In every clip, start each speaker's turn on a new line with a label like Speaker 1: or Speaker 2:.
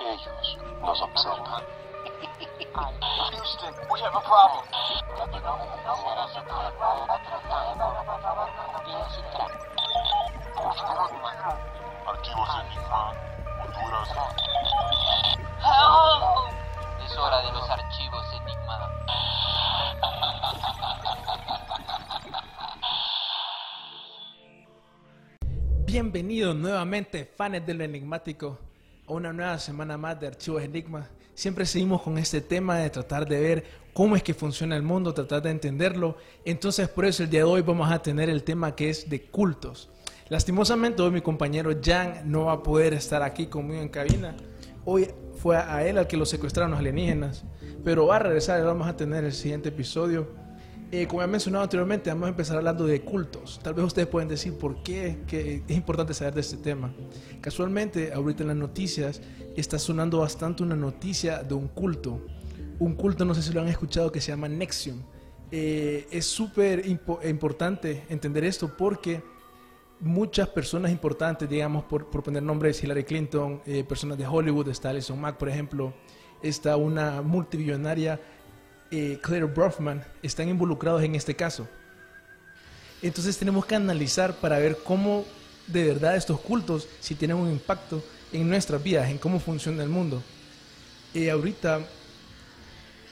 Speaker 1: Ellos nos observan.
Speaker 2: Houston, we have a problem.
Speaker 1: Archivos Enigma, Honduras.
Speaker 2: Es hora de los archivos Enigma.
Speaker 3: Bienvenidos nuevamente, fans de lo enigmático, una nueva semana más de Archivos Enigma. Siempre seguimos con este tema de tratar de ver cómo es que funciona el mundo, tratar de entenderlo. Entonces, por eso el día de hoy vamos a tener el tema que es de cultos. Lastimosamente, hoy mi compañero Jan no va a poder estar aquí conmigo en cabina. Hoy fue a él al que lo secuestraron los alienígenas, pero va a regresar y vamos a tener el siguiente episodio. Eh, como he mencionado anteriormente, vamos a empezar hablando de cultos. Tal vez ustedes pueden decir por qué que es importante saber de este tema. Casualmente, ahorita en las noticias está sonando bastante una noticia de un culto. Un culto, no sé si lo han escuchado, que se llama Nexium. Eh, es súper impo- importante entender esto porque muchas personas importantes, digamos, por, por poner nombres, Hillary Clinton, eh, personas de Hollywood, está Alison Mack, por ejemplo, está una multimillonaria, eh, Claire Brofman, están involucrados en este caso. Entonces tenemos que analizar para ver cómo de verdad estos cultos, si tienen un impacto en nuestras vidas, en cómo funciona el mundo. Eh, ahorita,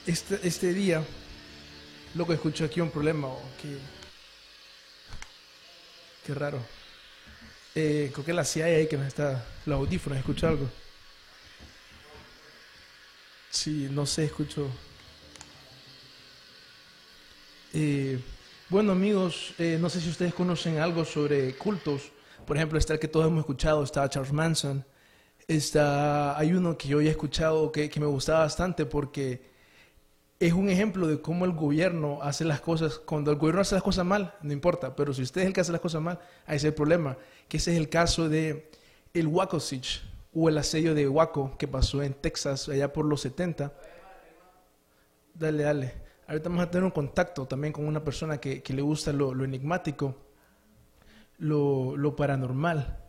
Speaker 3: este, este día, lo que escucho aquí un problema, que, qué raro. Eh, creo que la CIA ahí que nos está, los audífonos, escucho algo. Sí, no sé, escucho. Eh, bueno amigos, eh, no sé si ustedes conocen algo sobre cultos. Por ejemplo, está el que todos hemos escuchado, está Charles Manson. Está, hay uno que yo he escuchado que, que me gustaba bastante porque es un ejemplo de cómo el gobierno hace las cosas. Cuando el gobierno hace las cosas mal, no importa, pero si usted es el que hace las cosas mal, ahí es el problema. Que ese es el caso de el Waco Siege o el asedio de Waco que pasó en Texas allá por los 70. Dale, dale. Ahorita vamos a tener un contacto también con una persona que, que le gusta lo, lo enigmático, lo, lo paranormal.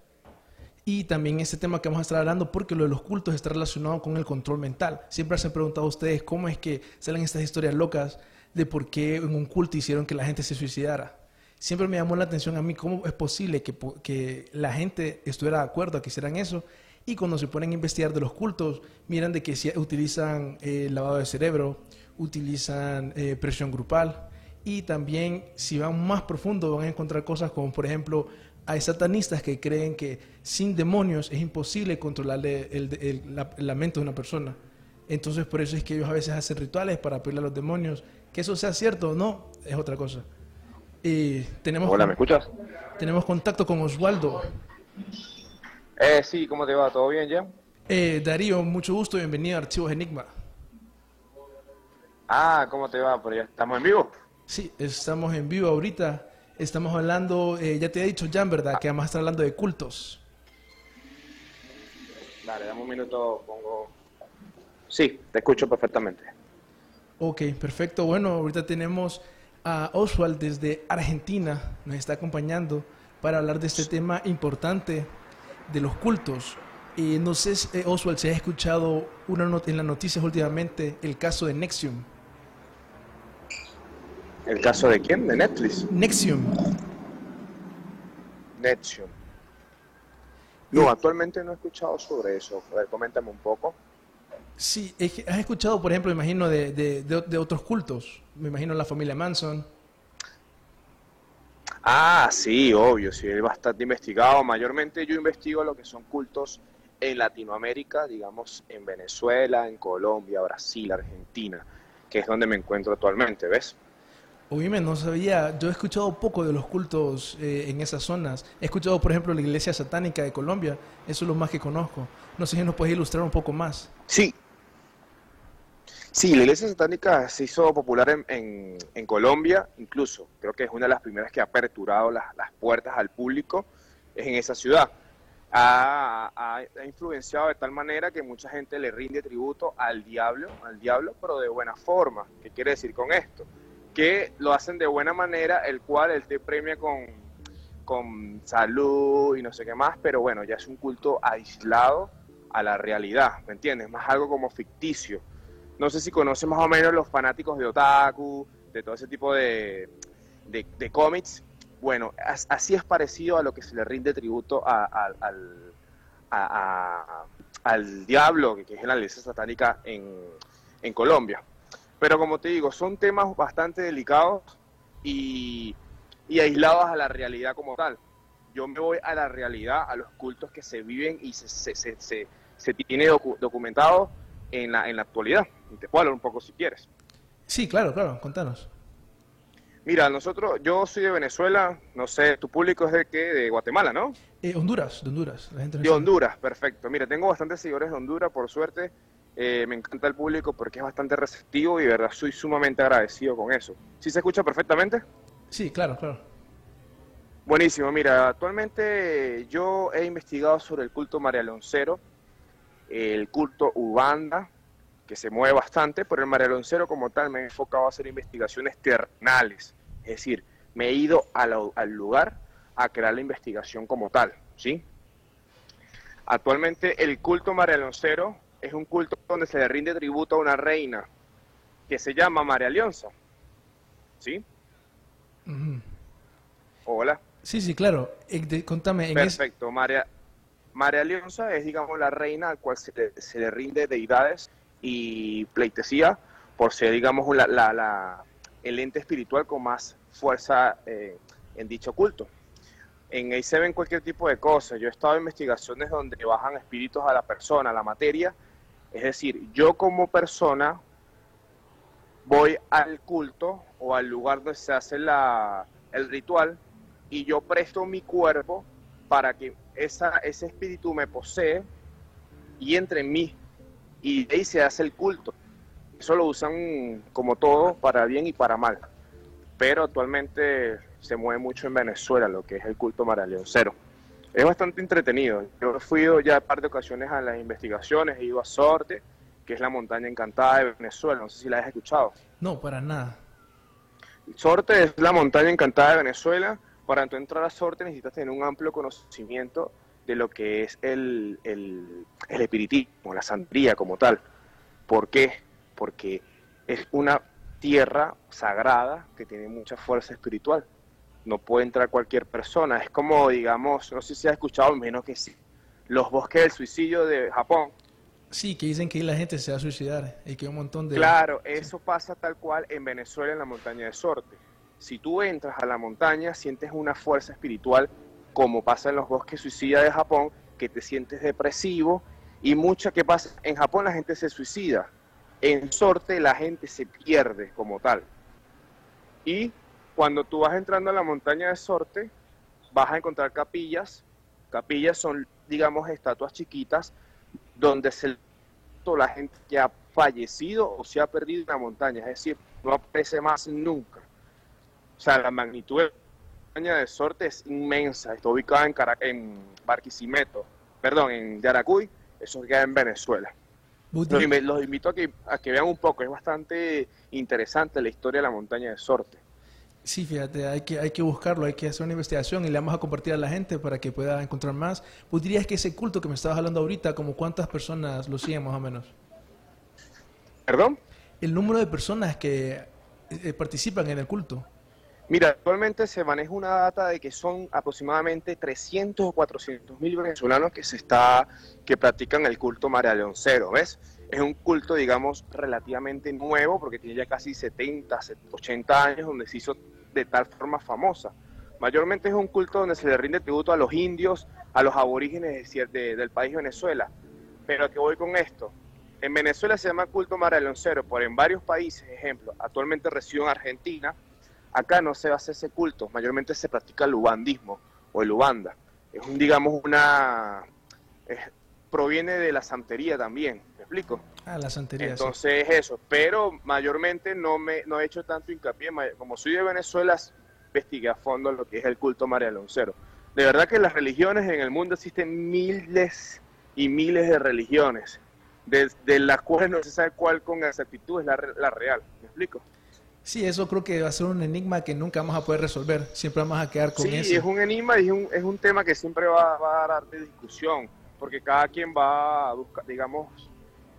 Speaker 3: Y también este tema que vamos a estar hablando, porque lo de los cultos está relacionado con el control mental. Siempre se han preguntado a ustedes cómo es que salen estas historias locas de por qué en un culto hicieron que la gente se suicidara. Siempre me llamó la atención a mí cómo es posible que, que la gente estuviera de acuerdo a que hicieran eso. Y cuando se ponen a investigar de los cultos, miran de que utilizan eh, lavado de cerebro, utilizan eh, presión grupal. Y también, si van más profundo, van a encontrar cosas como, por ejemplo, hay satanistas que creen que sin demonios es imposible controlar el, el- la, la mente de una persona. Entonces, por eso es que ellos a veces hacen rituales para pedirle a los demonios. Que eso sea cierto o no, es otra cosa. Y tenemos,
Speaker 4: Hola, ¿me escuchas?
Speaker 3: tenemos contacto con Osvaldo.
Speaker 4: Eh, sí, ¿cómo te va? ¿Todo bien, ya?
Speaker 3: Eh, Darío, mucho gusto, bienvenido a Archivos Enigma.
Speaker 4: Ah, ¿cómo te va? Por allá estamos en vivo.
Speaker 3: Sí, estamos en vivo ahorita. Estamos hablando, eh, ya te he dicho Jan, ¿verdad? Que vamos a estar hablando de cultos.
Speaker 4: Dale, dame un minuto, pongo... Sí, te escucho perfectamente.
Speaker 3: Ok, perfecto. Bueno, ahorita tenemos a Oswald desde Argentina, nos está acompañando para hablar de este tema importante de los cultos. Y no sé, eh, Oswald, si has escuchado una en las noticias últimamente el caso de Nexium.
Speaker 4: ¿El caso de quién? ¿De Netflix?
Speaker 3: Nexium.
Speaker 4: Nexium. No, actualmente no he escuchado sobre eso. A ver, coméntame un poco.
Speaker 3: Sí, es que has escuchado, por ejemplo, me imagino, de, de- de- de otros cultos. Me imagino la familia Manson.
Speaker 4: Ah, sí, obvio, sí, es bastante investigado. Mayormente yo investigo lo que son cultos en Latinoamérica, digamos, en Venezuela, en Colombia, Brasil, Argentina, que es donde me encuentro actualmente, ¿ves?
Speaker 3: Oíme, no sabía, yo he escuchado poco de los cultos eh, en esas zonas. He escuchado, por ejemplo, la iglesia satánica de Colombia, eso es lo más que conozco. No sé si nos puedes ilustrar un poco más.
Speaker 4: Sí. Sí, la iglesia satánica se hizo popular en, en- en Colombia, incluso creo que es una de las primeras que ha aperturado las, las puertas al público, en esa ciudad. Ha, ha- ha influenciado de tal manera que mucha gente le rinde tributo al diablo, al diablo, pero de buena forma. ¿Qué quiere decir con esto? Que lo hacen de buena manera, el cual él te premia con, con salud y no sé qué más, pero bueno, ya es un culto aislado a la realidad, ¿me entiendes? Más algo como ficticio. No sé si conoces más o menos los fanáticos de Otaku, de todo ese tipo de, de, cómics. Bueno, as- así es parecido a lo que se le rinde tributo a- al, al diablo, que es la iglesia satánica en, en Colombia. Pero como te digo, son temas bastante delicados y, y aislados a la realidad como tal. Yo me voy a la realidad, a los cultos que se viven y se, se, se, se- se tiene docu- documentado en la, en la actualidad. Y te puedo hablar un poco si quieres.
Speaker 3: Sí, claro, claro, contanos.
Speaker 4: Mira, nosotros, yo soy de Venezuela, no sé, tu público es de qué, de Guatemala, ¿no?
Speaker 3: Eh, Honduras, de Honduras. La gente no
Speaker 4: De
Speaker 3: sabe.
Speaker 4: Honduras, perfecto. Mira, tengo bastantes seguidores de Honduras, por suerte. Eh, me encanta el público porque es bastante receptivo y de verdad soy sumamente agradecido con eso. ¿Sí se escucha perfectamente?
Speaker 3: Sí, claro, claro.
Speaker 4: Buenísimo, mira, actualmente yo he investigado sobre el culto marialoncero, el culto Ubanda, que se mueve bastante, pero el marialoncero como tal me he enfocado a hacer investigaciones terrenales, es decir, me he ido la- al lugar a crear la investigación como tal, ¿sí? Actualmente el culto marialoncero es un culto donde se le rinde tributo a una reina que se llama María Leonza, ¿sí? Hola.
Speaker 3: Sí, sí, claro. Eh, de- contame, en
Speaker 4: Perfecto. María, María Leonza es, digamos, la reina al cual se le, se le rinde deidades y pleitesía por ser, digamos, la, la- la- el ente espiritual con más fuerza eh, en dicho culto. En ahí se ven cualquier tipo de cosas. Yo he estado en investigaciones donde bajan espíritus a la persona, a la materia. Es decir, yo como persona voy al culto o al lugar donde se hace la, el ritual y yo presto mi cuerpo para que esa, ese espíritu me posee y entre en mí. Y ahí se hace el culto. Eso lo usan como todo, para bien y para mal. Pero actualmente se mueve mucho en Venezuela lo que es el culto maraleoncero. Es bastante entretenido. Yo he fui ya un par de ocasiones a las investigaciones, he ido a Sorte, que es la montaña encantada de Venezuela. No sé si la has escuchado.
Speaker 3: No, para nada.
Speaker 4: Sorte es la montaña encantada de Venezuela. Para tú entrar a Sorte necesitas tener un amplio conocimiento de lo que es el, el, el espiritismo, la santería como tal. ¿Por qué? Porque es una tierra sagrada que tiene mucha fuerza espiritual. No puede entrar cualquier persona. Es como, digamos, no sé si has escuchado, menos que sí, los bosques del suicidio de Japón.
Speaker 3: Sí, que dicen que la gente se va a suicidar y que un montón de...
Speaker 4: Claro, eso pasa tal cual en Venezuela, en la montaña de Sorte. Si tú entras a la montaña, sientes una fuerza espiritual, como pasa en los bosques suicidas de Japón, que te sientes depresivo y mucha que pasa. En Japón la gente se suicida, en Sorte la gente se pierde como tal. Y cuando tú vas entrando a la montaña de Sorte, vas a encontrar capillas. Capillas son, digamos, estatuas chiquitas donde se la gente que ha fallecido o se ha perdido en la montaña, es decir, no aparece más nunca. O sea, la magnitud de la montaña de Sorte es inmensa, está ubicada en, Barquisimeto, perdón, en Yaracuy, eso queda en Venezuela. Los, invito a que, a que vean un poco, es bastante interesante la historia de la montaña de Sorte.
Speaker 3: Sí, fíjate, hay que, hay que buscarlo, hay que hacer una investigación y le vamos a compartir a la gente para que pueda encontrar más. ¿Vos dirías que ese culto que me estabas hablando ahorita, como cuántas personas lo siguen más o menos?
Speaker 4: ¿Perdón?
Speaker 3: El número de personas que eh, participan en el culto.
Speaker 4: Mira, actualmente se maneja una data de que son aproximadamente 300 o 400 mil venezolanos que se está que practican el culto marialeoncero, ¿ves? Es un culto, digamos, relativamente nuevo porque tiene ya casi 70, 80 años donde se hizo de tal forma famosa. Mayormente es un culto donde se le rinde tributo a los indios, a los aborígenes del país Venezuela. Pero ¿a qué voy con esto? En Venezuela se llama culto marialeoncero, pero en varios países, ejemplo, actualmente resido en Argentina, acá no se hace ese culto, mayormente se practica el ubandismo o el ubanda. Es digamos, una... proviene de la santería también, ¿me explico?
Speaker 3: Ah, la santería. sí.
Speaker 4: Entonces eso, pero mayormente no me no he hecho tanto hincapié, como soy de Venezuela, investigué a fondo lo que es el culto María Aloncero. De verdad que las religiones en el mundo existen miles y miles de religiones, de, de las cuales no se sabe cuál con exactitud es la, la real, ¿me explico?
Speaker 3: Sí, eso creo que va a ser un enigma que nunca vamos a poder resolver. Siempre vamos a quedar con
Speaker 4: Sí,
Speaker 3: eso.
Speaker 4: es un enigma y es un, es un tema que siempre va, va a dar de discusión, porque cada quien va a buscar, digamos,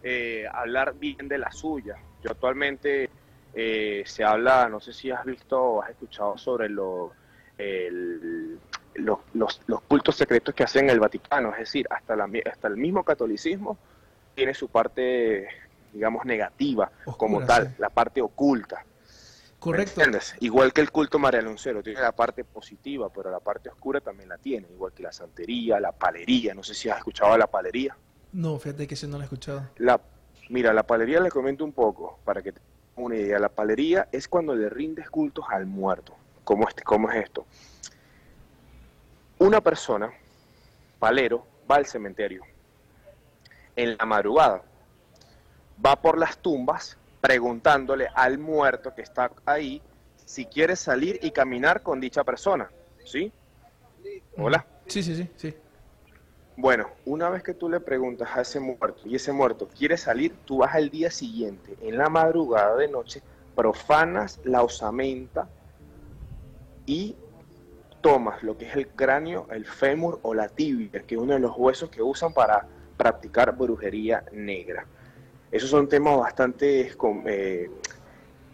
Speaker 4: eh, hablar bien de la suya. Yo actualmente eh, se habla, no sé si has visto o has escuchado sobre lo, el- los, los- los cultos secretos que hacen el Vaticano, es decir, hasta, la, hasta el mismo catolicismo tiene su parte, digamos, negativa como tal,
Speaker 3: sí.
Speaker 4: la parte oculta. ¿Me
Speaker 3: Correcto.
Speaker 4: entiendes? Igual que el culto marialuncero, tiene la parte positiva, pero la parte oscura también la tiene, igual que la santería, la palería, no sé si has escuchado la palería.
Speaker 3: No, fíjate que ese no lo he escuchado.
Speaker 4: La, mira, la palería les comento un poco, para que tengan una idea. La palería es cuando le rindes cultos al muerto. ¿Cómo, este, cómo es esto? Una persona, palero, va al cementerio. En la madrugada, va por las tumbas preguntándole al muerto que está ahí si quiere salir y caminar con dicha persona. ¿Sí? Hola.
Speaker 3: Sí, sí, sí, sí.
Speaker 4: Bueno, una vez que tú le preguntas a ese muerto y ese muerto quiere salir, tú vas al día siguiente, en la madrugada de noche, profanas la osamenta y tomas lo que es el cráneo, el fémur o la tibia, que es uno de los huesos que usan para practicar brujería negra. Esos son temas bastante eh,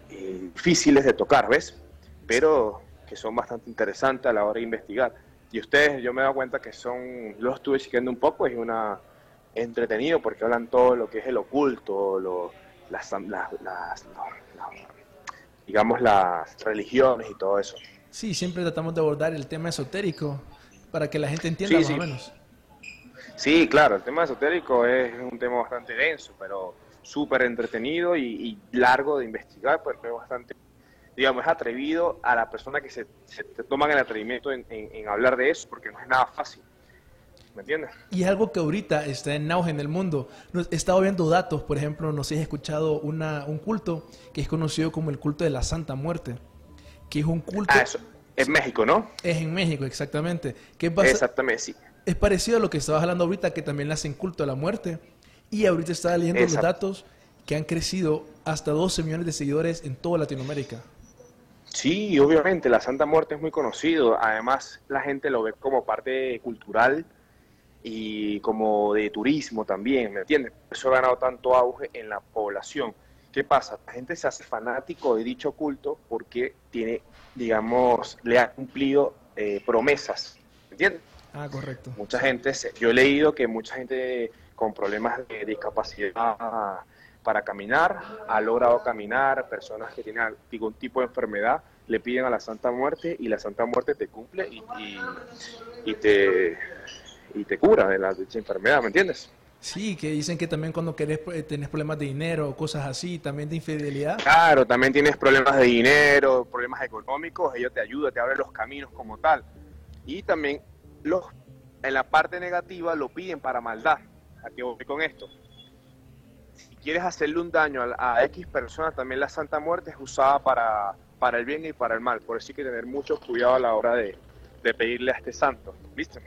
Speaker 4: eh, difíciles de tocar, ¿ves? Pero que son bastante interesantes a la hora de investigar. Y ustedes, yo me he dado cuenta que son, los estuve siguiendo un poco, es una entretenido porque hablan todo lo que es el oculto, lo, las, las- las- digamos las religiones y todo eso.
Speaker 3: Sí, siempre tratamos de abordar el tema esotérico para que la gente entienda
Speaker 4: Sí,
Speaker 3: más
Speaker 4: sí.
Speaker 3: o menos.
Speaker 4: Sí, claro, el tema esotérico es un tema bastante denso, pero súper entretenido y, y largo de investigar, porque es bastante, digamos, es atrevido a la persona que se, se toman el atrevimiento en, en- en hablar de eso, porque no es nada fácil. ¿Me entiendes?
Speaker 3: Y es algo que ahorita está en auge en el mundo. He estado viendo datos, por ejemplo, no sé si has escuchado una, un culto que es conocido como el culto de la Santa Muerte, que es un culto,
Speaker 4: Ah, eso. Es México, ¿no?
Speaker 3: es en México exactamente, que es, basa-
Speaker 4: Exactamente, sí.
Speaker 3: es parecido a lo que estabas hablando ahorita, que también le hacen culto a la muerte. Y ahorita estaba leyendo los
Speaker 4: Exacto.
Speaker 3: datos que han crecido hasta 12 millones de seguidores en toda Latinoamérica.
Speaker 4: Sí, obviamente, la Santa Muerte es muy conocido. Además, la gente lo ve como parte cultural y como de turismo también, ¿me entiendes? Por Eso ha ganado tanto auge en la población. ¿Qué pasa? La gente se hace fanático de dicho culto porque tiene, digamos, le ha cumplido eh, promesas, ¿me entiendes?
Speaker 3: Ah, correcto.
Speaker 4: Mucha gente, yo he leído que mucha gente con problemas de discapacidad para caminar ha logrado caminar, personas que tienen algún tipo de enfermedad le piden a la Santa Muerte y la Santa Muerte te cumple y, y- y te, y te cura de la dicha enfermedad, ¿me entiendes?
Speaker 3: Sí, que dicen que también cuando querés, eh, tenés problemas de dinero o cosas así, también de infidelidad.
Speaker 4: Claro, también tienes problemas de dinero, problemas económicos, ellos te ayudan, te abren los caminos como tal. Y también los, en la parte negativa lo piden para maldad. ¿A qué voy con esto? Quieres hacerle un daño a, a X personas, también la Santa Muerte es usada para, para el bien y para el mal. Por eso hay que tener mucho cuidado a la hora de, de pedirle a este santo. ¿Viste?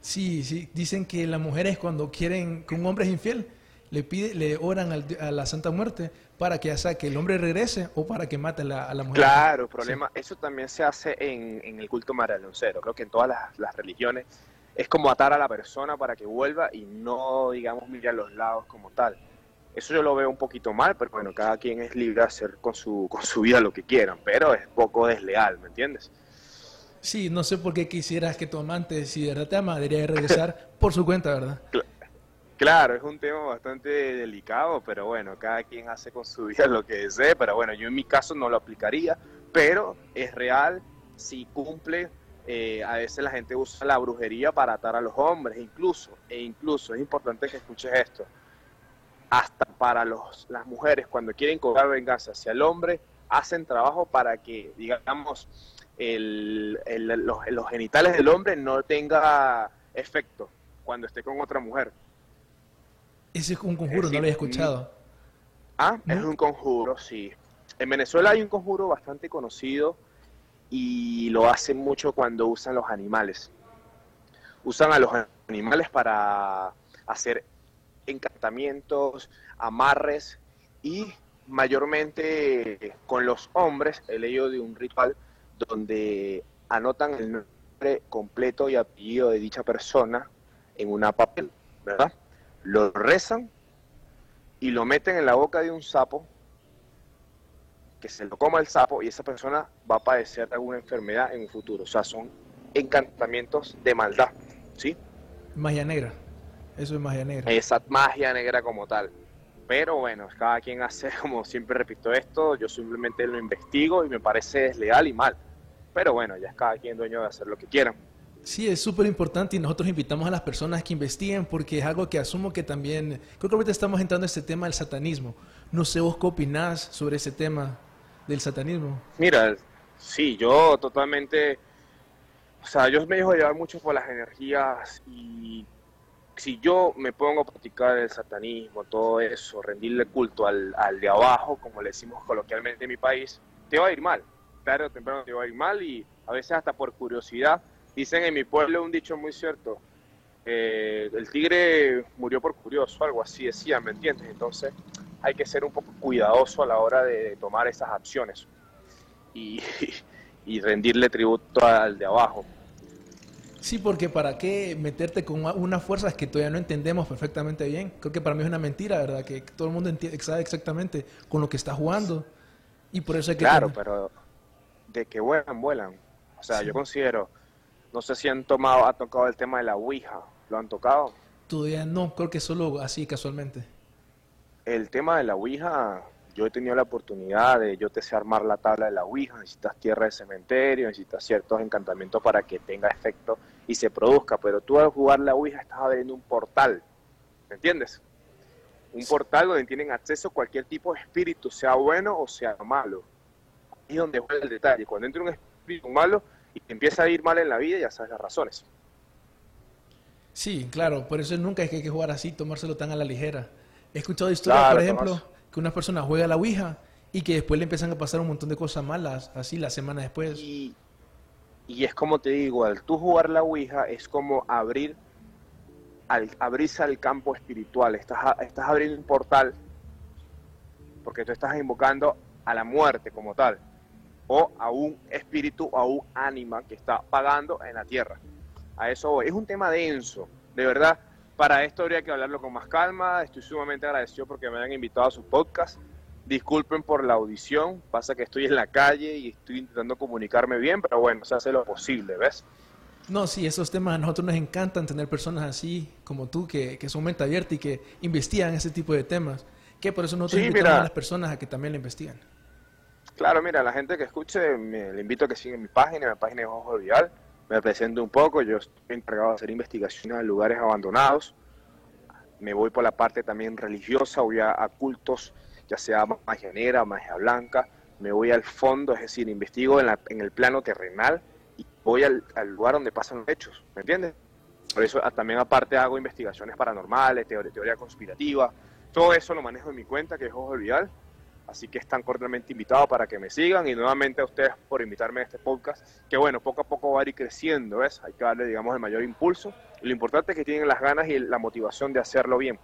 Speaker 3: Sí, sí, dicen que las mujeres cuando quieren que un hombre es infiel, le pide, le oran al- a la Santa Muerte para que, sea que el hombre regrese o para que mate a la, a la mujer.
Speaker 4: Claro, problema. Eso también se hace en, en el culto marialoncero. Creo que en todas las, las religiones es como atar a la persona para que vuelva y no, digamos, mire a los lados como tal. Eso yo lo veo un poquito mal, pero bueno, cada quien es libre de hacer con su, con su vida lo que quieran, pero es poco desleal, ¿me entiendes?
Speaker 3: Sí, no sé por qué quisieras que tu amante, si de verdad te ama, debería de regresar por su cuenta, ¿verdad?
Speaker 4: Claro, es un tema bastante delicado, pero bueno, cada quien hace con su vida lo que desee, pero bueno, yo en mi caso no lo aplicaría, pero es real, si cumple, eh, a veces la gente usa la brujería para atar a los hombres, incluso, e incluso, es importante que escuches esto, hasta para los, las mujeres, cuando quieren cobrar venganza hacia el hombre, hacen trabajo para que, digamos, el- el- los, los genitales del hombre no tenga efecto cuando esté con otra mujer.
Speaker 3: Ese es un conjuro,
Speaker 4: Es
Speaker 3: no lo había escuchado.
Speaker 4: Ah, es un conjuro, sí. En Venezuela hay un conjuro bastante conocido y lo hacen mucho cuando usan los animales. Usan a los animales para hacer encantamientos, amarres y mayormente con los hombres he leído de un ritual donde anotan el nombre completo y apellido de dicha persona en una papel, ¿verdad? Lo rezan y lo meten en la boca de un sapo, que se lo coma el sapo y esa persona va a padecer de alguna enfermedad en un futuro. O sea, son encantamientos de maldad, ¿sí?
Speaker 3: Magia negra. Eso es magia negra.
Speaker 4: Esa magia negra como tal. Pero bueno, cada quien hace, como siempre repito esto, yo simplemente lo investigo y me parece desleal y mal. Pero bueno, ya es cada quien dueño de hacer lo que quieran.
Speaker 3: Sí, es súper importante y nosotros invitamos a las personas que investiguen porque es algo que asumo que también, creo que ahorita estamos entrando en este tema del satanismo. No sé vos qué opinás sobre ese tema del satanismo.
Speaker 4: Mira, sí, yo totalmente, o sea, yo me dejo llevar mucho por las energías y si yo me pongo a practicar el satanismo, todo eso, rendirle culto al, al de abajo, como le decimos coloquialmente en mi país, te va a ir mal, tarde o temprano te va a ir mal y a veces hasta por curiosidad, dicen en mi pueblo un dicho muy cierto, eh, el tigre murió por curioso, algo así decían, ¿me entiendes? Entonces hay que ser un poco cuidadoso a la hora de tomar esas acciones y, y rendirle tributo al de abajo.
Speaker 3: Sí, porque para qué meterte con una- unas fuerzas que todavía no entendemos perfectamente bien. Creo que para mí es una mentira, ¿verdad? Que todo el mundo enti- sabe exactamente con lo que está jugando. Y por eso hay que...
Speaker 4: Claro,
Speaker 3: tener-
Speaker 4: pero de que vuelan, vuelan. O sea,
Speaker 3: Sí.
Speaker 4: yo considero, no sé si han tomado, ha tocado el tema de la Ouija, ¿lo han tocado?
Speaker 3: Todavía no, creo que solo así casualmente.
Speaker 4: El tema de la Ouija, yo he tenido la oportunidad de, yo te sé armar la tabla de la Ouija, necesitas tierra de cementerio, necesitas ciertos encantamientos para que tenga efecto y se produzca, pero tú al jugar la Ouija estás abriendo un portal, ¿me entiendes? Un portal donde tienen acceso cualquier tipo de espíritu, sea bueno o sea malo. Ahí es donde juega el detalle, cuando entra un espíritu malo y te empieza a ir mal en la vida, ya sabes las razones.
Speaker 3: Sí, claro, por eso nunca es que hay que jugar así, tomárselo tan a la ligera. He escuchado historias,
Speaker 4: Claro,
Speaker 3: por ejemplo,
Speaker 4: Tomás.
Speaker 3: que una persona juega a la Ouija y que después le empiezan a pasar un montón de cosas malas, así la semana después.
Speaker 4: Y, y es como te digo, al tú jugar la Ouija es como abrir al abrirse al campo espiritual, estás, estás abriendo un portal porque tú estás invocando a la muerte como tal o a un espíritu o a un ánima que está pagando en la tierra. A eso. Es un tema denso, de verdad. Para esto habría que hablarlo con más calma. Estoy sumamente agradecido porque me hayan invitado a su podcast. Disculpen por la audición, pasa que estoy en la calle y estoy intentando comunicarme bien, pero bueno, se hace lo posible, ¿ves?
Speaker 3: No, sí, esos temas a nosotros nos encantan tener personas así como tú que, que son mente abierta y que investigan ese tipo de temas. Que por eso nosotros
Speaker 4: Sí,
Speaker 3: invitamos
Speaker 4: mira.
Speaker 3: a las personas a que también lo investigan.
Speaker 4: Claro, mira, la gente que escuche, me, le invito a que sigan mi página, mi página es Ojo Vial, me presento un poco, yo estoy encargado de hacer investigaciones en lugares abandonados, me voy por la parte también religiosa, voy a, a cultos, ya sea magia negra, magia blanca, me voy al fondo, es decir, investigo en, el plano terrenal y voy al, lugar donde pasan los hechos, ¿me entiendes? Por eso ah, también aparte hago investigaciones paranormales, teoría, teoría conspirativa, todo eso lo manejo en mi cuenta que es Ojo Vial, Así que están cordialmente invitados para que me sigan y nuevamente a ustedes por invitarme a este podcast, que bueno, poco a poco va a ir creciendo, ¿ves? Hay que darle, digamos, el mayor impulso. Lo importante es que tienen las ganas y la motivación de hacerlo bien.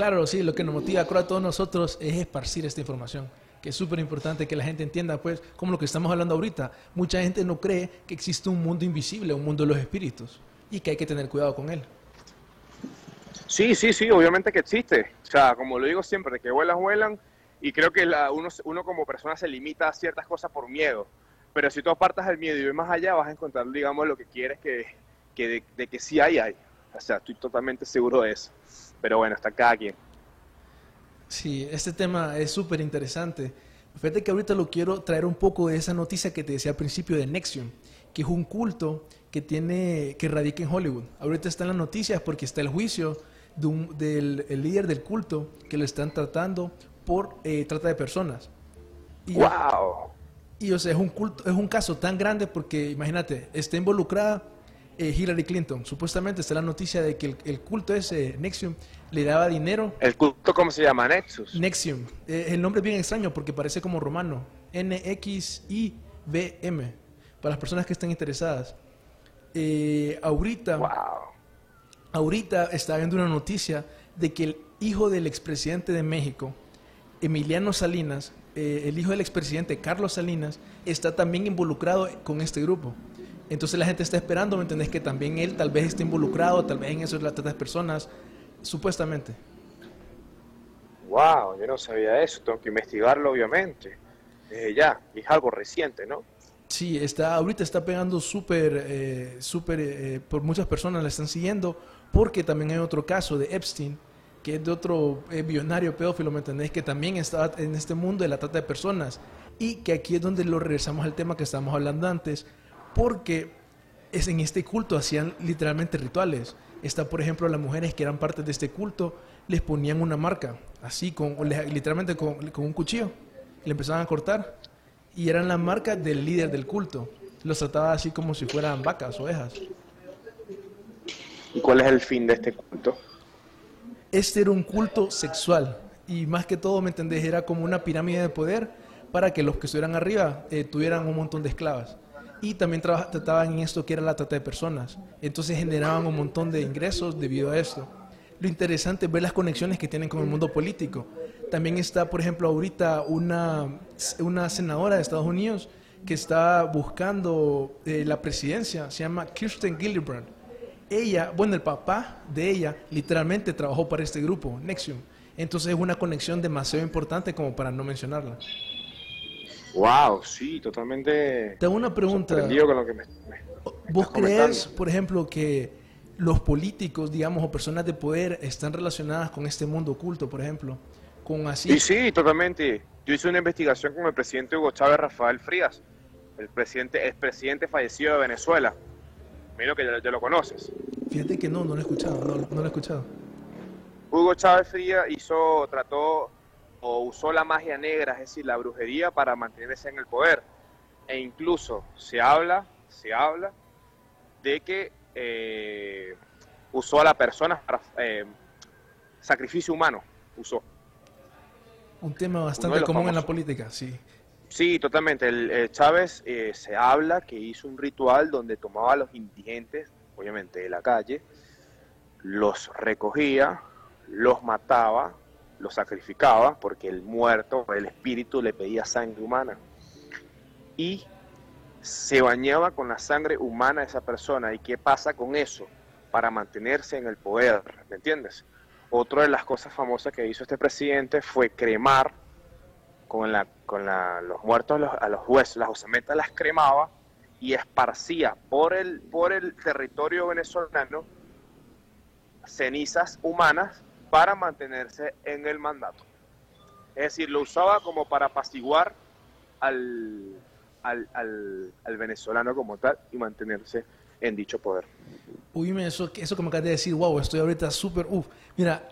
Speaker 3: Claro, sí, lo que nos motiva a todos nosotros es esparcir esta información, que es súper importante que la gente entienda, pues, como lo que estamos hablando ahorita. Mucha gente no cree que existe un mundo invisible, un mundo de los espíritus, y que hay que tener cuidado con él.
Speaker 4: Sí, sí, sí, obviamente que existe. O sea, como lo digo siempre, de que vuelan, vuelan. Y creo que la- uno, uno como persona se limita a ciertas cosas por miedo. Pero si tú apartas el miedo y ves más allá, vas a encontrar, digamos, lo que quieres que, que de, de que sí hay, hay. O sea, estoy totalmente seguro de eso. Pero bueno, está cada quien.
Speaker 3: Sí, este tema es súper interesante. Fíjate que ahorita lo quiero traer un poco de esa noticia que te decía al principio de Nexium, que es un culto que tiene que radica en Hollywood. Ahorita está en las noticias porque está el juicio de un- del el líder del culto que lo están tratando por eh, trata de personas. Y,
Speaker 4: ¡Wow!
Speaker 3: y, o sea, es un culto, es un caso tan grande porque, imagínate, está involucrada eh, Hillary Clinton. Supuestamente está la noticia de que el, el culto ese, Nexium, le daba dinero.
Speaker 4: ¿El culto cómo se llama? Nexus.
Speaker 3: Nexium. Eh, el nombre es bien extraño porque parece como romano. N-X-I-V-M. Para las personas que estén interesadas. Eh, ahorita,
Speaker 4: ¡Wow!
Speaker 3: ahorita está viendo una noticia de que el hijo del expresidente de México, Emiliano Salinas, eh, el hijo del expresidente Carlos Salinas, está también involucrado con este grupo. Entonces la gente está esperando, ¿me entendés? Que también él tal vez esté involucrado, tal vez en eso de la trata de personas, supuestamente.
Speaker 4: ¡Wow! Yo no sabía eso. Tengo que investigarlo, obviamente. Desde ya. Y es algo reciente, ¿no?
Speaker 3: Sí, está, ahorita está pegando súper, eh, súper, eh, por muchas personas la están siguiendo, porque también hay otro caso de Epstein, que es de otro eh, billonario pedófilo, ¿me entendés? Que también está en este mundo de la trata de personas. Y que aquí es donde lo regresamos al tema que estábamos hablando antes, porque es en este culto hacían literalmente rituales. Está, por ejemplo, las mujeres que eran parte de este culto, les ponían una marca, así, con, o literalmente con, con un cuchillo, y le empezaban a cortar y eran la marca del líder del culto. Los trataba así como si fueran vacas, ovejas.
Speaker 4: ¿Y cuál es el fin de este culto?
Speaker 3: Este era un culto sexual y más que todo, ¿me entendés? Era como una pirámide de poder para que los que estuvieran arriba eh, tuvieran un montón de esclavas. Y también trataban en esto que era la trata de personas. Entonces generaban un montón de ingresos debido a esto. Lo interesante es ver las conexiones que tienen con el mundo político. También está, por ejemplo, ahorita una, una senadora de Estados Unidos que está buscando eh, la presidencia, se llama Kirsten Gillibrand. Ella, bueno, el papá de ella literalmente trabajó para este grupo, Nexium. Entonces es una conexión demasiado importante como para no mencionarla.
Speaker 4: ¡Wow! Sí, totalmente
Speaker 3: Te hago una pregunta.
Speaker 4: con lo que me, me-
Speaker 3: ¿Vos crees, por ejemplo, que los políticos, digamos, o personas de poder están relacionadas con este mundo oculto, por ejemplo? Con así.
Speaker 4: Sí, sí, totalmente. Yo hice una investigación con el presidente Hugo Chávez Rafael Frías, el presidente, el presidente fallecido de Venezuela. Miro que ya, ya lo conoces.
Speaker 3: Fíjate que no, no lo he escuchado, no, no lo he escuchado.
Speaker 4: Hugo Chávez Frías hizo, trató o usó la magia negra, es decir, la brujería para mantenerse en el poder. E incluso se habla, se habla de que eh, usó a la persona para eh, sacrificio humano, usó.
Speaker 3: Un tema bastante común en la política, sí.
Speaker 4: Sí, totalmente. El, eh, Chávez eh, se habla que hizo un ritual donde tomaba a los indigentes, obviamente de la calle, los recogía, los mataba, los sacrificaba, porque el muerto, el espíritu, le pedía sangre humana. Y se bañaba con la sangre humana de esa persona. ¿Y qué pasa con eso? Para mantenerse en el poder, ¿me entiendes? Otra de las cosas famosas que hizo este presidente fue cremar con, la, con la- los muertos los, a los huesos, las osamentas las cremaba y esparcía por el, por el territorio venezolano cenizas humanas para mantenerse en el mandato. Es decir, lo usaba como para apaciguar al, al, al- al venezolano como tal y mantenerse en dicho poder.
Speaker 3: Oíme, eso, eso me acabas de decir, wow, estoy ahorita súper, uff. Mira,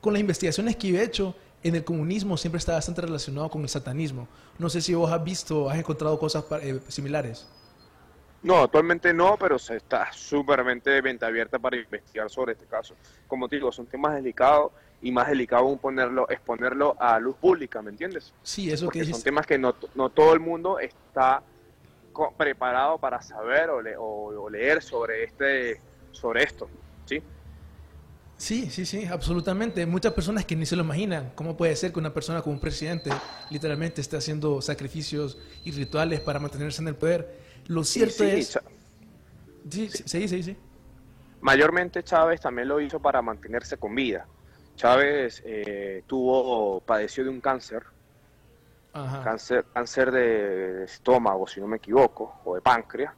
Speaker 3: con las investigaciones que he hecho, en el comunismo siempre está bastante relacionado con el satanismo. No sé si vos has visto, has encontrado cosas eh, similares.
Speaker 4: No, actualmente no, pero se está súpermente de venta abierta para investigar sobre este caso. Como te digo, son temas delicados y más delicado aún ponerlo, exponerlo a luz pública, ¿me entiendes?
Speaker 3: Sí, eso que
Speaker 4: Porque son
Speaker 3: dijiste.
Speaker 4: temas que no, no todo el mundo está co- preparado para saber o, le- o- o leer sobre este sobre esto, ¿sí?
Speaker 3: Sí, sí, sí, absolutamente. Muchas personas que ni se lo imaginan. ¿Cómo puede ser que una persona como un presidente literalmente esté haciendo sacrificios y rituales para mantenerse en el poder? Lo cierto
Speaker 4: sí,
Speaker 3: es... Sí, sí, sí, sí,
Speaker 4: mayormente Chávez también lo hizo para mantenerse con vida. Chávez eh, tuvo, padeció de un cáncer,
Speaker 3: Ajá.
Speaker 4: cáncer, cáncer de estómago, si no me equivoco, o de páncreas,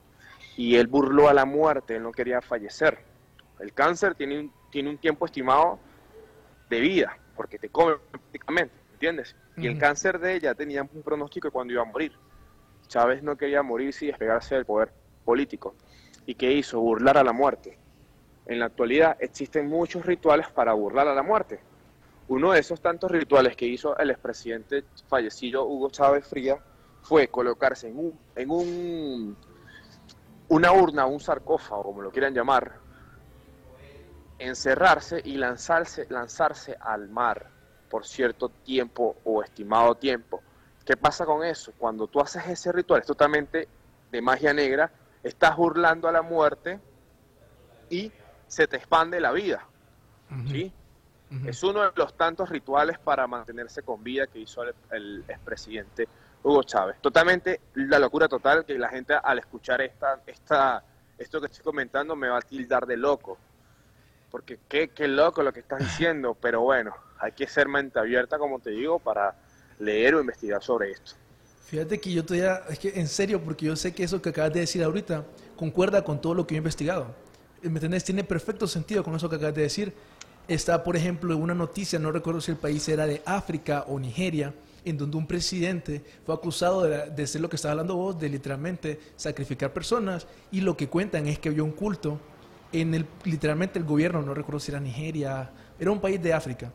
Speaker 4: y él burló a la muerte, él no quería fallecer. El cáncer tiene un, tiene un tiempo estimado de vida, porque te come prácticamente, ¿entiendes? Y el cáncer de ella tenía un pronóstico de cuando iba a morir. Chávez no quería morirse y despegarse del poder político. ¿Y qué hizo? Burlar a la muerte. En la actualidad existen muchos rituales para burlar a la muerte. Uno de esos tantos rituales que hizo el expresidente fallecido Hugo Chávez Fría fue colocarse en un, en un una urna, un sarcófago, como lo quieran llamar, encerrarse y lanzarse, lanzarse al mar por cierto tiempo o estimado tiempo. ¿Qué pasa con eso? Cuando tú haces ese ritual, es totalmente de magia negra, estás burlando a la muerte y se te expande la vida. ¿sí? Es uno de los tantos rituales para mantenerse con vida que hizo el, el expresidente Hugo Chávez. Totalmente la locura total que la gente al escuchar esta, esta, esto que estoy comentando me va a tildar de loco. Porque qué, qué loco lo que estás diciendo, pero bueno, hay que ser mente abierta, como te digo, para leer o investigar sobre esto.
Speaker 3: Fíjate que yo todavía, es que en serio, porque yo sé que eso que acabas de decir ahorita concuerda con todo lo que yo he investigado. ¿Me entendés? Tiene perfecto sentido con eso que acabas de decir. Está, por ejemplo, en una noticia, no recuerdo si el país era de África o Nigeria, en donde un presidente fue acusado de, de ser lo que estaba hablando vos, de literalmente sacrificar personas, y lo que cuentan es que había un culto en el, literalmente el gobierno, no recuerdo si era Nigeria, era un país de África,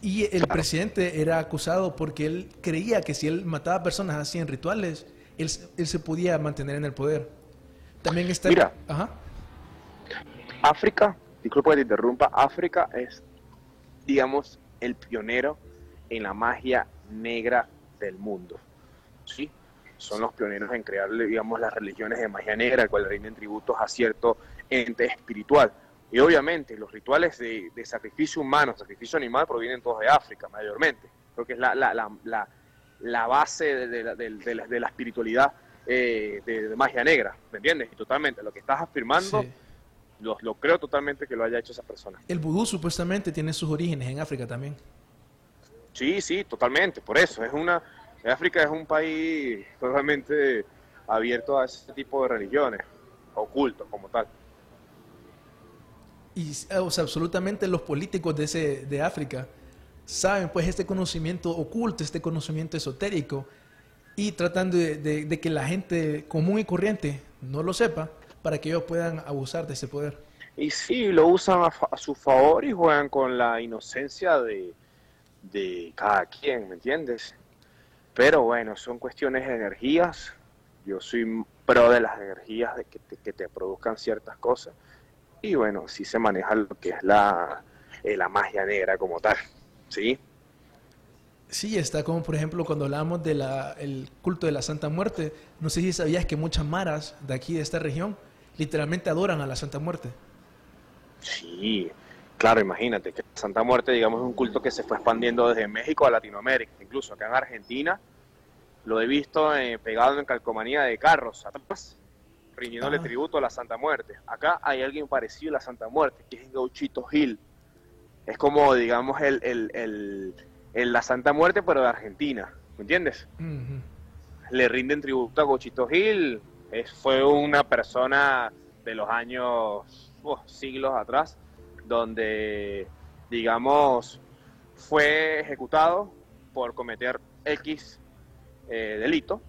Speaker 3: y el presidente era acusado porque él creía que si él mataba personas así en rituales, él, él se podía mantener en el poder. También está...
Speaker 4: Mira.
Speaker 3: Ajá.
Speaker 4: África, disculpa que te interrumpa, África es, digamos, el pionero en la magia negra del mundo. ¿sí? Son los pioneros en crear, digamos, las religiones de magia negra, el cual rinden tributos a cierto ente espiritual. Y obviamente los rituales de, de sacrificio humano, sacrificio animal, provienen todos de África, mayormente. Creo que es la, la, la, la, base de, de la, de, de la- de la espiritualidad eh, de, de magia negra, ¿me entiendes? Y totalmente, lo que estás afirmando,
Speaker 3: Sí.
Speaker 4: lo, lo creo totalmente que lo haya hecho esa persona.
Speaker 3: El vudú supuestamente tiene sus orígenes en África también.
Speaker 4: Sí, sí, totalmente, por eso. Es una, África es un país totalmente abierto a ese tipo de religiones, ocultos como tal.
Speaker 3: Y eh, o sea, absolutamente los políticos de, ese, de África saben pues este conocimiento oculto, este conocimiento esotérico y tratan de, que la gente común y corriente no lo sepa para que ellos puedan abusar de ese poder.
Speaker 4: Y sí, lo usan a, a su favor y juegan con la inocencia de, de cada quien, ¿me entiendes? Pero bueno, son cuestiones de energías. Yo soy pro de las energías de que que te produzcan ciertas cosas. Y bueno, sí se maneja lo que es la, eh, la magia negra como tal, ¿sí?
Speaker 3: Sí, está como por ejemplo cuando hablamos del culto de la Santa Muerte. No sé si sabías que muchas maras de aquí, de esta región, literalmente adoran a la Santa Muerte.
Speaker 4: Sí, claro, imagínate que Santa Muerte, digamos, es un culto que se fue expandiendo desde México a Latinoamérica, incluso acá en Argentina, lo he visto eh, pegado en calcomanía de carros atrás, rindiéndole
Speaker 3: Ah.
Speaker 4: tributo a la Santa Muerte. Acá hay alguien parecido a la Santa Muerte, que es Gauchito Gil. Es como, digamos, el, el, el- el- la Santa Muerte, pero de Argentina, ¿me entiendes? Le rinden tributo a Gochito Gil. Es- fue una persona de los años, uf, siglos atrás, donde, digamos, fue ejecutado por cometer X eh, delito.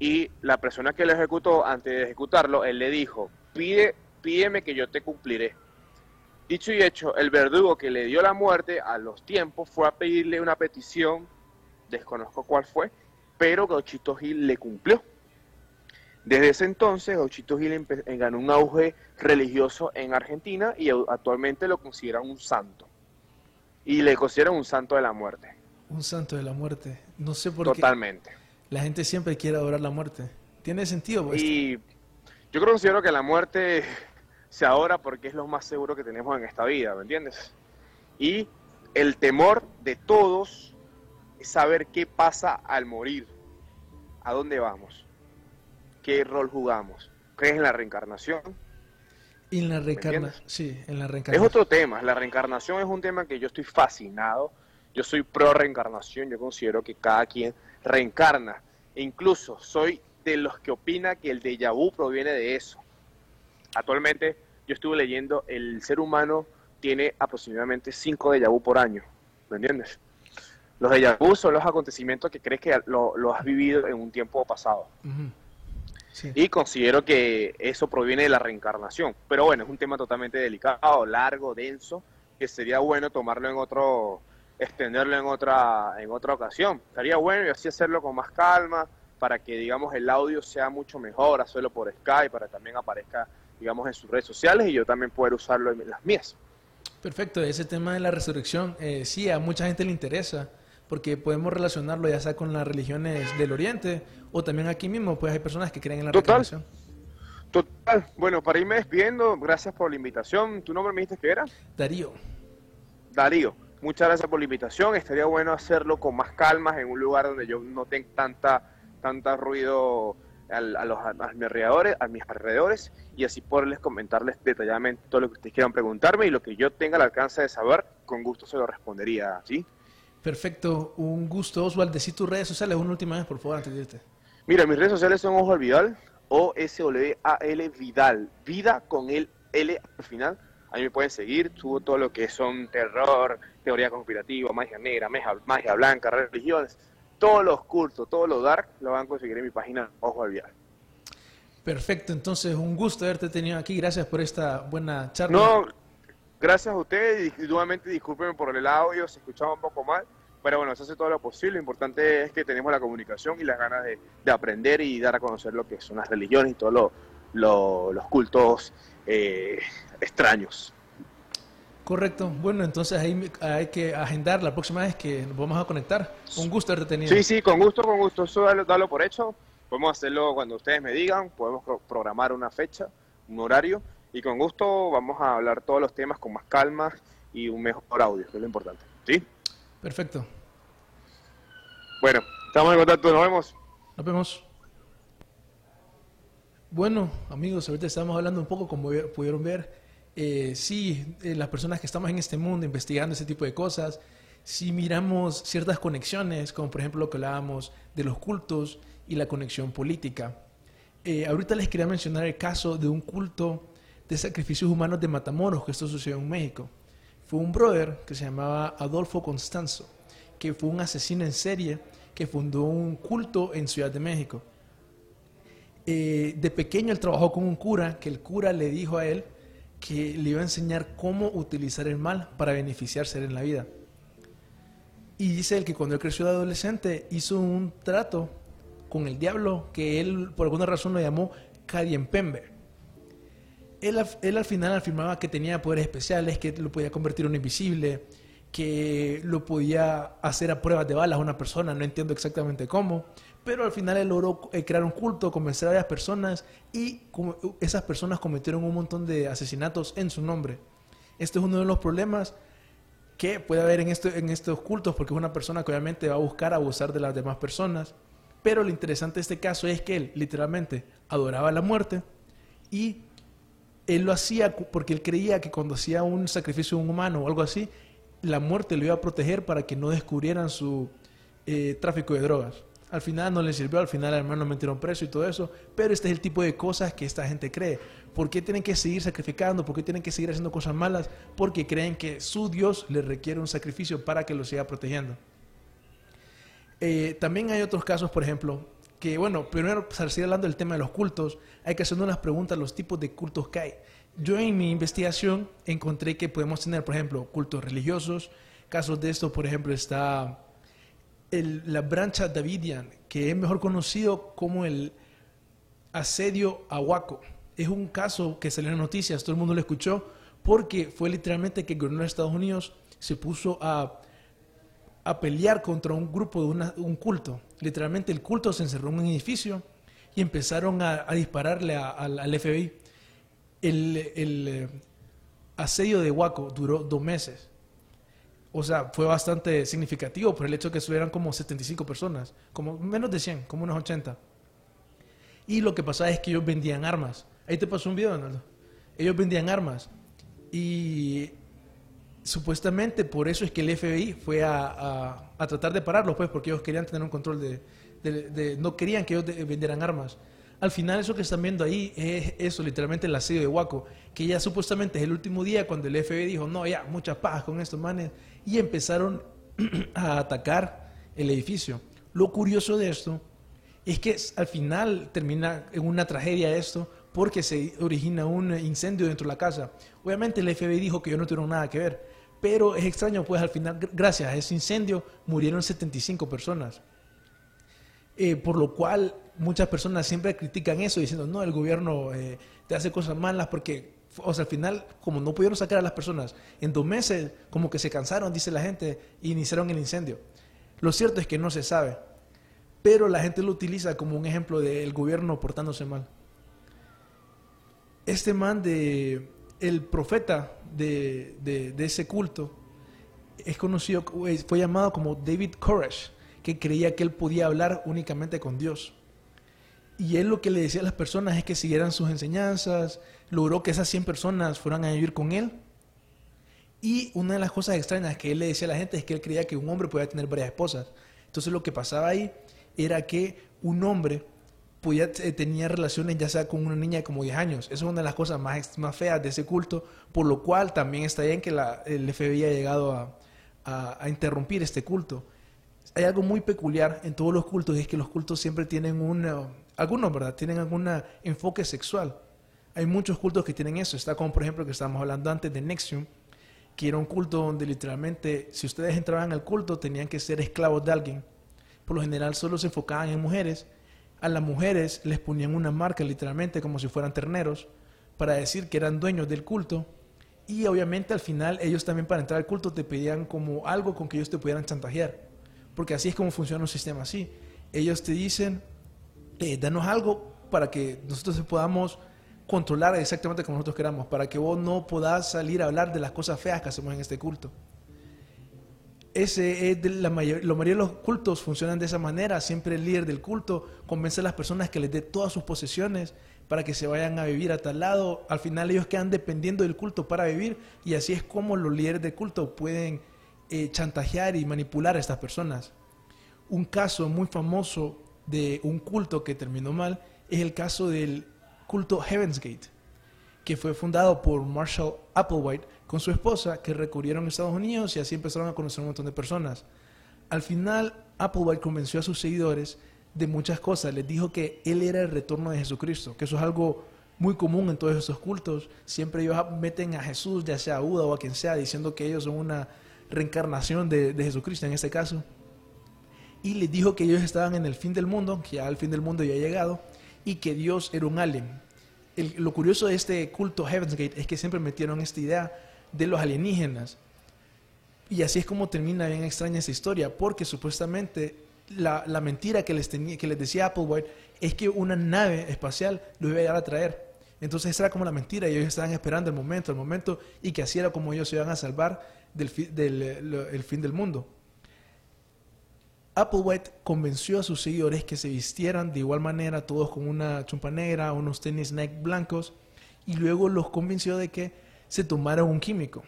Speaker 4: Y la persona que lo ejecutó, antes de ejecutarlo, él le dijo, pide, pídeme que yo te cumpliré. Dicho y hecho, el verdugo que le dio la muerte a los tiempos fue a pedirle una petición, desconozco cuál fue, pero Gauchito Gil le cumplió. Desde ese entonces, Gauchito Gil eh, ganó un auge religioso en Argentina y actualmente lo consideran un santo. Y le consideran un santo de la muerte.
Speaker 3: Un santo de la muerte. No sé por qué
Speaker 4: Totalmente.
Speaker 3: La gente siempre quiere adorar la muerte. Tiene sentido, pues.
Speaker 4: Y yo considero que la muerte se adora porque es lo más seguro que tenemos en esta vida, ¿me entiendes? Y el temor de todos es saber qué pasa al morir, a dónde vamos, qué rol jugamos. ¿Crees en la reencarnación?
Speaker 3: Y en la reencarnación. Sí, en la
Speaker 4: Es
Speaker 3: reencarnación.
Speaker 4: otro tema, la reencarnación es un tema que yo estoy fascinado. Yo soy pro reencarnación, yo considero que cada quien reencarna. E incluso soy de los que opina que el déjà vu proviene de eso. Actualmente yo estuve leyendo, el ser humano tiene aproximadamente 5 déjà vu por año, ¿me entiendes? Los déjà vu son los acontecimientos que crees que lo, lo has vivido en un tiempo pasado.
Speaker 3: Sí.
Speaker 4: Y considero que eso proviene de la reencarnación. Pero bueno, es un tema totalmente delicado, largo, denso, que sería bueno tomarlo en otro, extenderlo en otra, en otra ocasión. Estaría bueno y así hacerlo con más calma para que, digamos, el audio sea mucho mejor, hacerlo por Skype, para que también aparezca, digamos, en sus redes sociales y yo también poder usarlo en las mías.
Speaker 3: Perfecto, ese tema de la resurrección, eh, sí, a mucha gente le interesa, porque podemos relacionarlo ya sea con las religiones del Oriente o también aquí mismo, pues hay personas que creen en la
Speaker 4: Total. Total, bueno, para irme despidiendo, gracias por la invitación. ¿Tu nombre me dijiste que era?
Speaker 3: Darío,
Speaker 4: Darío, muchas gracias por la invitación. Estaría bueno hacerlo con más calmas en un lugar donde yo no tenga tanta, tanta ruido al- a, los, a mis alrededores, a mis alrededores y así poderles comentarles detalladamente todo lo que ustedes quieran preguntarme y lo que yo tenga al alcance de saber, con gusto se lo respondería, ¿sí?
Speaker 3: perfecto, un gusto Oswald, decí tus redes sociales una última vez, por favor, antes de irte.
Speaker 4: Mira, mis redes sociales son Ojo al Vidal, O-S-W-A-L Vidal, vida con el L al final. Ahí me pueden seguir, subo todo lo que son terror, teoría conspirativa, magia negra, magia, magia blanca, religiones, todos los cultos, todo lo dark, lo van a conseguir en mi página Ojo al Vidal.
Speaker 3: Perfecto, entonces un gusto haberte tenido aquí, gracias por esta buena charla.
Speaker 4: No, gracias a ustedes y nuevamente discúlpenme por el audio, se escuchaba un poco mal, pero bueno, se hace todo lo posible. Lo importante es que tenemos la comunicación y las ganas de, de aprender y dar a conocer lo que son las religiones y todos lo- lo- los cultos eh, extraños.
Speaker 3: Correcto, bueno, entonces ahí hay que agendar la próxima vez que nos vamos a conectar. Un gusto haberte tenido.
Speaker 4: Sí, sí, con gusto, con gusto. Eso dalo, dalo por hecho. Podemos hacerlo cuando ustedes me digan, podemos pro- programar una fecha, un horario y con gusto vamos a hablar todos los temas con más calma y un mejor audio, que es lo importante. ¿Sí?
Speaker 3: Perfecto,
Speaker 4: Bueno, estamos en contacto, nos vemos.
Speaker 3: nos vemos. Bueno, amigos, ahorita estamos hablando un poco, como pudieron ver, eh, sí, eh, las personas que estamos en este mundo investigando ese tipo de cosas, si miramos ciertas conexiones, como por ejemplo lo que hablábamos de los cultos y la conexión política. Eh, ahorita les quería mencionar el caso de un culto de sacrificios humanos de Matamoros, que esto sucedió en México. Fue un brother que se llamaba Adolfo Constanzo, que fue un asesino en serie que fundó un culto en Ciudad de México. Eh, de pequeño él trabajó con un cura, que el cura le dijo a él que le iba a enseñar cómo utilizar el mal para beneficiarse en la vida. Y dice él que cuando él creció de adolescente hizo un trato con el diablo que él por alguna razón lo llamó Cadiempembe. Él, él al final afirmaba que tenía poderes especiales, que lo podía convertir en invisible, que lo podía hacer a pruebas de balas a una persona, no entiendo exactamente cómo, pero al final él logró eh, crear un culto, convencer a varias personas y esas personas cometieron un montón de asesinatos en su nombre. Este es uno de los problemas que puede haber en, en estos cultos, porque es una persona que obviamente va a buscar abusar de las demás personas. Pero lo interesante de este caso es que él literalmente adoraba la muerte y él lo hacía porque él creía que cuando hacía un sacrificio de un humano o algo así, la muerte lo iba a proteger para que no descubrieran su eh, tráfico de drogas. Al final no le sirvió, al final al hermano metieron preso y todo eso, pero este es el tipo de cosas que esta gente cree. ¿Por qué tienen que seguir sacrificando? ¿Por qué tienen que seguir haciendo cosas malas? Porque creen que su Dios les requiere un sacrificio para que lo siga protegiendo. Eh, también hay otros casos, por ejemplo, que, bueno, primero, para seguir hablando del tema de los cultos, hay que hacernos unas preguntas los tipos de cultos que hay. Yo en mi investigación encontré que podemos tener, por ejemplo, cultos religiosos. Casos de esto, por ejemplo, está el- la brancha Davidian, que es mejor conocido como el asedio a Waco. Es un caso que salió en noticias, todo el mundo lo escuchó, porque fue literalmente que el gobierno de Estados Unidos se puso a a pelear contra un grupo de una- un culto. Literalmente el culto se encerró en un edificio y empezaron a, dispararle al FBI. El, el, eh, asedio de Waco duró dos meses. O sea, fue bastante significativo por el hecho de que estuvieran como 75 personas, como menos de 100, como unos 80. Y lo que pasaba es que ellos vendían armas. Ahí te pasó un video, Donaldo. Ellos vendían armas. Y supuestamente por eso es que el FBI fue a, a- a tratar de pararlos, pues, porque ellos querían tener un control de, de- de- no querían que ellos de- vendieran armas. Al final eso que están viendo ahí es eso, literalmente el asedio de Waco, que ya supuestamente es el último día cuando el FBI dijo, no, ya, mucha paz con estos manes, y empezaron a atacar el edificio. Lo curioso de esto es que al final termina en una tragedia esto porque se origina un incendio dentro de la casa. Obviamente el FBI dijo que ellos no tuvieron nada que ver, Pero es extraño, pues al final, gr- gracias a ese incendio, murieron 75 personas. Eh, por lo cual muchas personas siempre critican eso diciendo, no, el gobierno eh, te hace cosas malas porque, o sea, al final, como no pudieron sacar a las personas en dos meses, como que se cansaron, dice la gente, y iniciaron el incendio. Lo cierto es que no se sabe, pero la gente lo utiliza como un ejemplo del gobierno portándose mal. Este man de, el profeta de, de- de ese culto, es conocido, fue llamado como David Koresh, que creía que él podía hablar únicamente con Dios. Y él lo que le decía a las personas es que siguieran sus enseñanzas, logró que esas 100 personas fueran a vivir con él. Y una de las cosas extrañas que él le decía a la gente es que él creía que un hombre podía tener varias esposas. Entonces lo que pasaba ahí era que un hombre podía, eh, tenía relaciones ya sea con una niña de como 10 años. Eso es una de las cosas más, más feas de ese culto, por lo cual también está bien que la, el FBI haya llegado a, a- a interrumpir este culto. Hay algo muy peculiar en todos los cultos y es que los cultos siempre tienen un, eh, algunos, ¿verdad? Tienen algún enfoque sexual. Hay muchos cultos que tienen eso. Está como por ejemplo que estábamos hablando antes de Nexium, que era un culto donde literalmente si ustedes entraban al culto tenían que ser esclavos de alguien. Por lo general solo se enfocaban en mujeres. A las mujeres les ponían una marca literalmente como si fueran terneros para decir que eran dueños del culto. Y obviamente al final ellos también para entrar al culto te pedían como algo con que ellos te pudieran chantajear. Porque así es como funciona un sistema así. Ellos te dicen, eh, danos algo para que nosotros podamos controlar exactamente como nosotros queramos, para que vos no podás salir a hablar de las cosas feas que hacemos en este culto. Ese es la, mayor, la mayoría de los cultos funcionan de esa manera. Siempre el líder del culto convence a las personas que les dé todas sus posesiones para que se vayan a vivir a tal lado. Al final ellos quedan dependiendo del culto para vivir y así es como los líderes del culto pueden eh, chantajear y manipular a estas personas. Un caso muy famoso de un culto que terminó mal es el caso del culto Heaven's Gate, que fue fundado por Marshall Applewhite con su esposa, que recurrieron a Estados Unidos y así empezaron a conocer un montón de personas. Al final, Applewhite convenció a sus seguidores de muchas cosas. Les dijo que él era el retorno de Jesucristo, que eso es algo muy común en todos esos cultos. Siempre ellos meten a Jesús, ya sea a Buda o a quien sea, diciendo que ellos son una reencarnación de, Jesucristo en este caso. Y les dijo que ellos estaban en el fin del mundo, que ya el fin del mundo ya ha llegado, y que Dios era un alien. Lo curioso de este culto Heaven's Gate es que siempre metieron esta idea de los alienígenas. Y así es como termina bien extraña esa historia, porque supuestamente la, mentira que les, que les decía Applewhite es que una nave espacial lo iba a llegar a traer. Entonces esa era como la mentira y ellos estaban esperando el momento, el momento, y que así era como ellos se iban a salvar del, fin del mundo. Applewhite convenció a sus seguidores que se vistieran de igual manera, todos con una chumpa negra, unos tenis Nike blancos, y luego los convenció de que se tomaran un químico.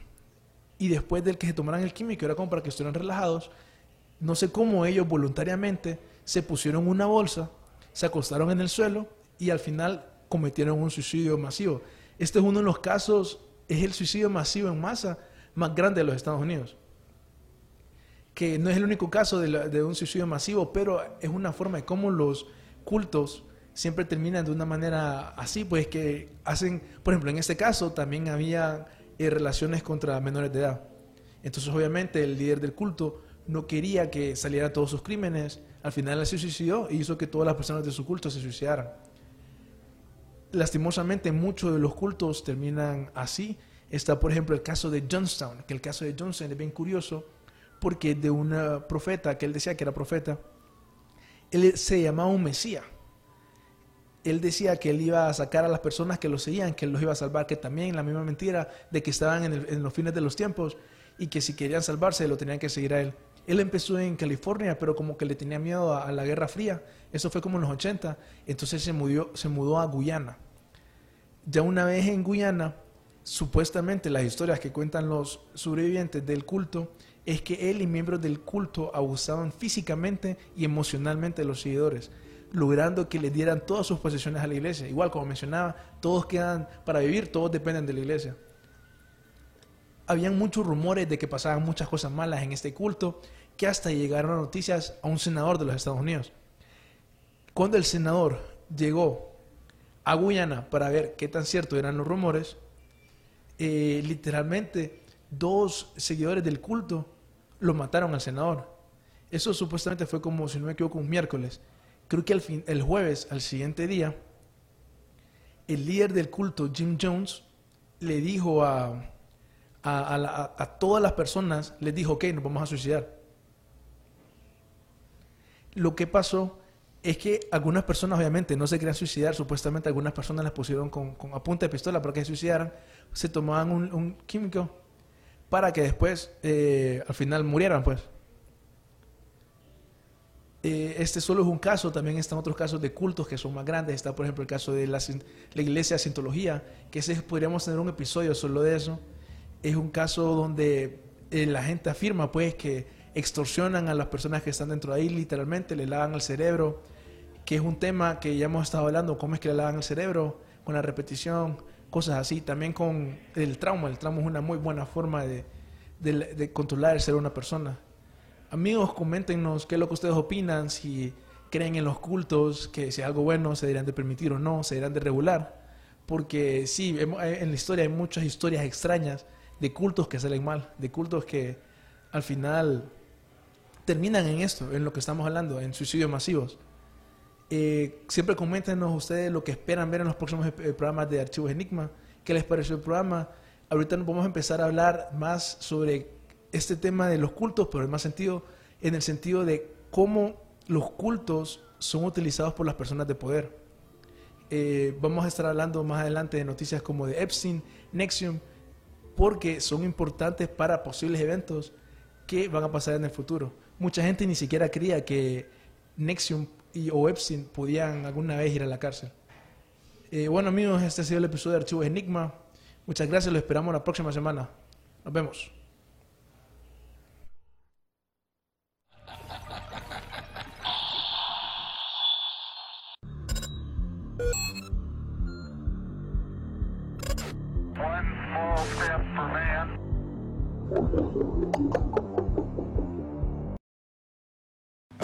Speaker 3: Y después del que se tomaran el químico, era como para que estuvieran relajados, no sé cómo ellos voluntariamente se pusieron una bolsa, se acostaron en el suelo y al final cometieron un suicidio masivo. Este es uno de los casos, es el suicidio masivo en masa más grande de los Estados Unidos que no es el único caso de, la- de un suicidio masivo, pero es una forma de cómo los cultos siempre terminan de una manera así, pues que hacen, por ejemplo, en este caso también había eh, relaciones contra menores de edad. Entonces, obviamente, el líder del culto no quería que salieran todos sus crímenes. Al final se suicidó y hizo que todas las personas de su culto se suicidaran. Lastimosamente, muchos de los cultos terminan así. Está, por ejemplo, el caso de Johnstown, que el caso de Johnstown es bien curioso porque de una profeta, que él decía que era profeta, él se llamaba un Mesías. Él decía que él iba a sacar a las personas que lo seguían, que él los iba a salvar, que también la misma mentira de que estaban en, los fines de los tiempos y que si querían salvarse lo tenían que seguir a él. Él empezó en California, pero como que le tenía miedo a, la Guerra Fría. Eso fue como en los 80. Entonces se se mudó a Guyana. Ya una vez en Guyana, supuestamente las historias que cuentan los sobrevivientes del culto es que él y miembros del culto abusaban físicamente y emocionalmente de los seguidores, logrando que le dieran todas sus posesiones a la iglesia. Igual como mencionaba, todos quedan para vivir, todos dependen de la iglesia. Habían muchos rumores de que pasaban muchas cosas malas en este culto, que hasta llegaron noticias a un senador de los Estados Unidos. Cuando el senador llegó a Guyana para ver qué tan cierto eran los rumores, eh, literalmente dos seguidores del culto lo mataron al senador. Eso supuestamente fue como, si no me equivoco, un miércoles. Creo que al fin, el jueves, al siguiente día, el líder del culto, Jim Jones, le dijo a, a, a todas las personas, les dijo, ok, nos vamos a suicidar. Lo que pasó es que algunas personas obviamente no se querían suicidar, supuestamente algunas personas las pusieron con, con a punta de pistola para que se suicidaran, se tomaban un químico para que después eh, al final murieran pues. Eh, este solo es un caso, también están otros casos de cultos que son más grandes, está por ejemplo el caso de la, iglesia de Cientología, que ese podríamos tener un episodio solo de eso, es un caso donde eh, la gente afirma pues que extorsionan a las personas que están dentro de ahí, literalmente le lavan el cerebro, que es un tema que ya hemos estado hablando, cómo es que le lavan el cerebro, con la repetición, cosas así, también con el trauma, el trauma es una muy buena forma de, de- de controlar el ser una persona. Amigos, coméntenos qué es lo que ustedes opinan, si creen en los cultos, que si es algo bueno se deberían de permitir o no, se deberían de regular. Porque sí, hemos- en la historia hay muchas historias extrañas de cultos que salen mal, de cultos que al final terminan en esto, en lo que estamos hablando, en suicidios masivos. Eh, siempre coméntenos ustedes lo que esperan ver en los próximos eh, programas de Archivos Enigma, qué les pareció el programa. Ahorita vamos a empezar a hablar más sobre este tema de los cultos, pero en más sentido, en el sentido de cómo los cultos son utilizados por las personas de poder. Eh, vamos a estar hablando más adelante de noticias como de Epstein, Nexium, porque son importantes para posibles eventos que van a pasar en el futuro. Mucha gente ni siquiera creía que Nexium y, o Epstein podían alguna vez ir a la cárcel. Eh, bueno amigos, este ha sido el episodio de Archivos Enigma. Muchas gracias, lo esperamos la próxima semana. Nos vemos.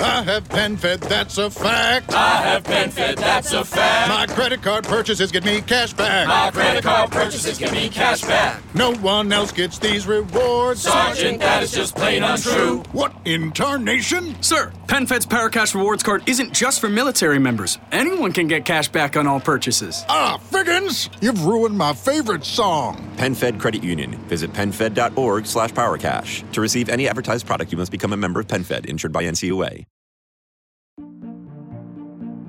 Speaker 5: I have PenFed, that's a fact.
Speaker 6: I have PenFed, that's a fact.
Speaker 5: My credit card purchases get me cash back.
Speaker 6: My credit card purchases get me cash back.
Speaker 5: No one else gets these rewards.
Speaker 6: Sergeant, that is just plain untrue.
Speaker 5: What in tarnation?
Speaker 7: Sir, PenFed's Paracash Rewards Card isn't just for military members. Anyone can get cash back on all purchases.
Speaker 5: Ah, Figgins, you've ruined my favorite song.
Speaker 8: PenFed Credit Union. Visit penfed.org slash powercash. To receive any advertised product, you must become a member of PenFed, insured by NCUA.